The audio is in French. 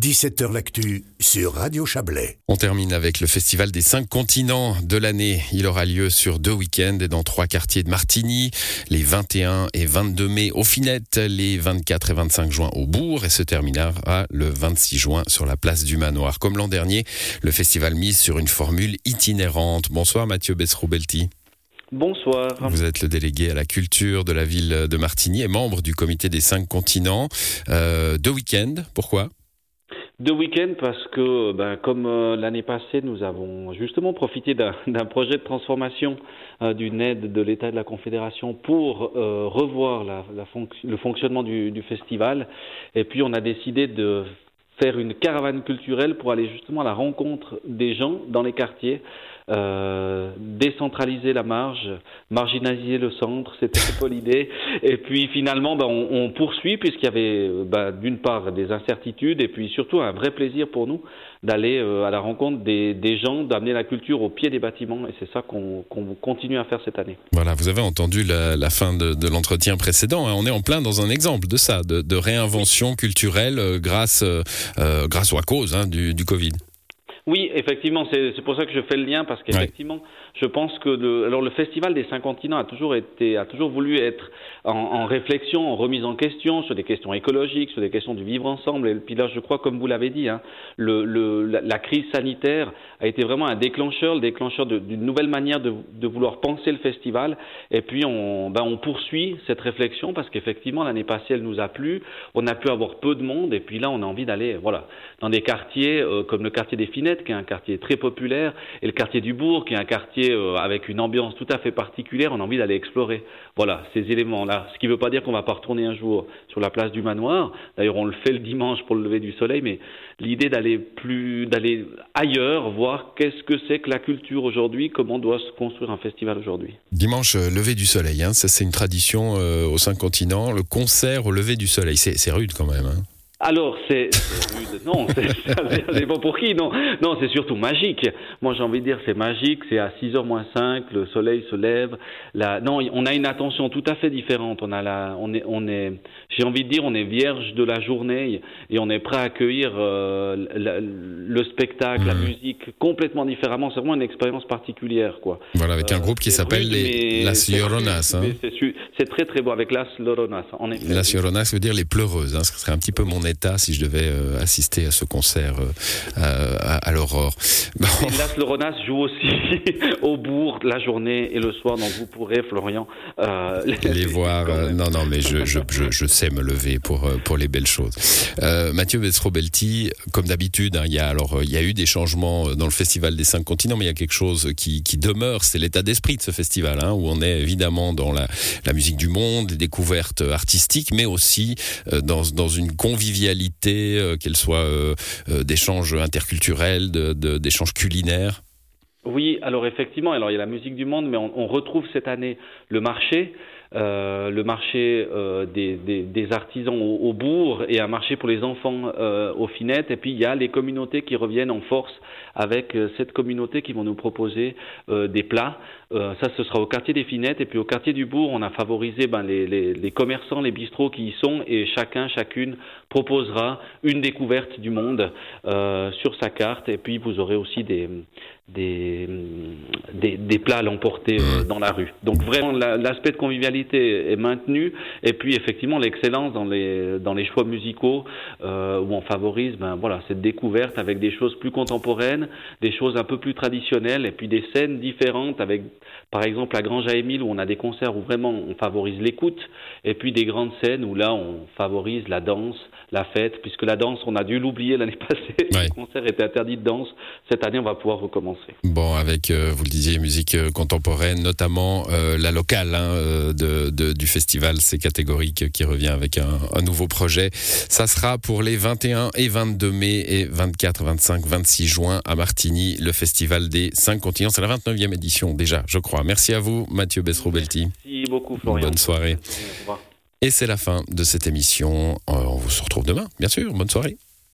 17h L'actu sur Radio Chablais. On termine avec le festival des cinq continents de l'année. Il aura lieu sur deux week-ends et dans trois quartiers de Martigny, les 21 et 22 mai au Finette, les 24 et 25 juin au Bourg et se terminera le 26 juin sur la place du Manoir. Comme l'an dernier, le festival mise sur une formule itinérante. Bonsoir Mathieu Besroubelti. Bonsoir. Vous êtes le délégué à la culture de la ville de Martigny et membre du comité des cinq continents. Euh, deux week-ends, pourquoi? Deux week-ends parce que, ben, comme euh, l'année passée, nous avons justement profité d'un projet de transformation euh, d'une aide de l'État de la Confédération pour euh, revoir le fonctionnement du, festival. Et puis, on a décidé de faire une caravane culturelle pour aller justement à la rencontre des gens dans les quartiers, euh, décentraliser la marge, marginaliser le centre, c'était un peu l'idée. Et puis finalement, ben, on, poursuit puisqu'il y avait ben, d'une part des incertitudes et puis surtout un vrai plaisir pour nous d'aller euh, à la rencontre des, gens, d'amener la culture au pied des bâtiments. Et c'est ça qu'on qu continue à faire cette année. Voilà, vous avez entendu la, fin de, l'entretien précédent. Hein. On est en plein dans un exemple de ça, de, réinvention culturelle euh, grâce, grâce ou à cause hein, du Covid. Oui, effectivement, c'est pour ça que je fais le lien parce qu'effectivement, ouais. je pense que le, alors le festival des cinq continents a toujours été, a toujours voulu être en, en, réflexion, en remise en question sur des questions écologiques, sur des questions du vivre ensemble. Et puis là, je crois, comme vous l'avez dit, hein, le, le, la, la, crise sanitaire a été vraiment un déclencheur, le déclencheur d'une nouvelle manière de, de, vouloir penser le festival. Et puis on, ben, on poursuit cette réflexion parce qu'effectivement l'année passée elle nous a plu, on a pu avoir peu de monde et puis là on a envie d'aller, voilà, dans des quartiers euh, comme le quartier des Finettes qui est un quartier très populaire, et le quartier du Bourg, qui est un quartier euh, avec une ambiance tout à fait particulière, on a envie d'aller explorer. Voilà, ces éléments-là. Ce qui ne veut pas dire qu'on ne va pas retourner un jour sur la place du manoir. D'ailleurs, on le fait le dimanche pour le lever du soleil, mais l'idée d'aller plus, d'aller ailleurs, voir qu'est-ce que c'est que la culture aujourd'hui, comment doit se construire un festival aujourd'hui. Dimanche, euh, lever du soleil, hein, ça c'est une tradition euh, au Saint-Continent, le concert au lever du soleil. C'est rude quand même. Hein. Alors, c'est rude, non, c'est pas pour qui, non, non, c'est surtout magique. Moi, j'ai envie de dire, c'est magique, c'est à 6h moins 5, le soleil se lève. La... Non, on a une attention tout à fait différente. On a la, on est, on est, j'ai envie de dire, on est vierge de la journée et on est prêt à accueillir euh, la, le spectacle, mmh. la musique complètement différemment. C'est vraiment une expérience particulière, quoi. Voilà, avec un euh, groupe qui s'appelle les Las Lloronas. Hein. C'est très très beau avec Las Lloronas, en effet. Las Lloronas veut dire les pleureuses. Hein. Ce serait un petit peu mon état si je devais euh, assister à ce concert euh, à, à l'aurore. Bon. Las Lloronas joue aussi au bourg la journée et le soir, donc vous pourrez, Florian, euh, les, les voir. non, non, mais je, je, je, je, sais me lever pour, pour les belles choses. Mathieu Vesrobelti, comme d'habitude, hein, il y a alors il y a eu des changements dans le festival des cinq continents, mais il y a quelque chose qui, qui demeure, c'est l'état d'esprit de ce festival, hein, où on est évidemment dans la, la musique du monde, les découvertes artistiques, mais aussi dans, dans une convivialité, euh, qu'elle soit euh, euh, d'échanges interculturels, d'échanges culinaires? Oui, alors effectivement, alors il y a la musique du monde, mais on, retrouve cette année le marché. Le marché des, artisans au, bourg et un marché pour les enfants euh, aux finettes. Et puis il y a les communautés qui reviennent en force avec cette communauté qui vont nous proposer des plats. ça, ce sera au quartier des finettes. Et puis au quartier du bourg, on a favorisé ben, les, les, commerçants, les bistrots qui y sont. Et chacun, chacune proposera une découverte du monde sur sa carte. Et puis vous aurez aussi des, des, des, des plats à l'emporter dans la rue. Donc vraiment l'aspect de convivialité est maintenue et puis effectivement l'excellence dans les dans les choix musicaux euh, où on favorise ben voilà cette découverte avec des choses plus contemporaines, des choses un peu plus traditionnelles et puis des scènes différentes avec par exemple la Grange à Émile où on a des concerts où vraiment on favorise l'écoute et puis des grandes scènes où là on favorise la danse, la fête puisque la danse on a dû l'oublier l'année passée, ouais. le concert était interdit de danse. Cette année on va pouvoir recommencer. Bon avec euh, vous le disiez musique euh, contemporaine notamment euh, la locale hein, de de, du festival. C'est catégorique qui revient avec un, un, nouveau projet. Ça sera pour les 21 et 22 mai et 24, 25, 26 juin à Martigny, le festival des 5 continents. C'est la 29e édition déjà, je crois. Merci à vous, Mathieu Besrobelti. Merci beaucoup, Florian. Bonne soirée. Et c'est la fin de cette émission. On vous se retrouve demain, bien sûr. Bonne soirée.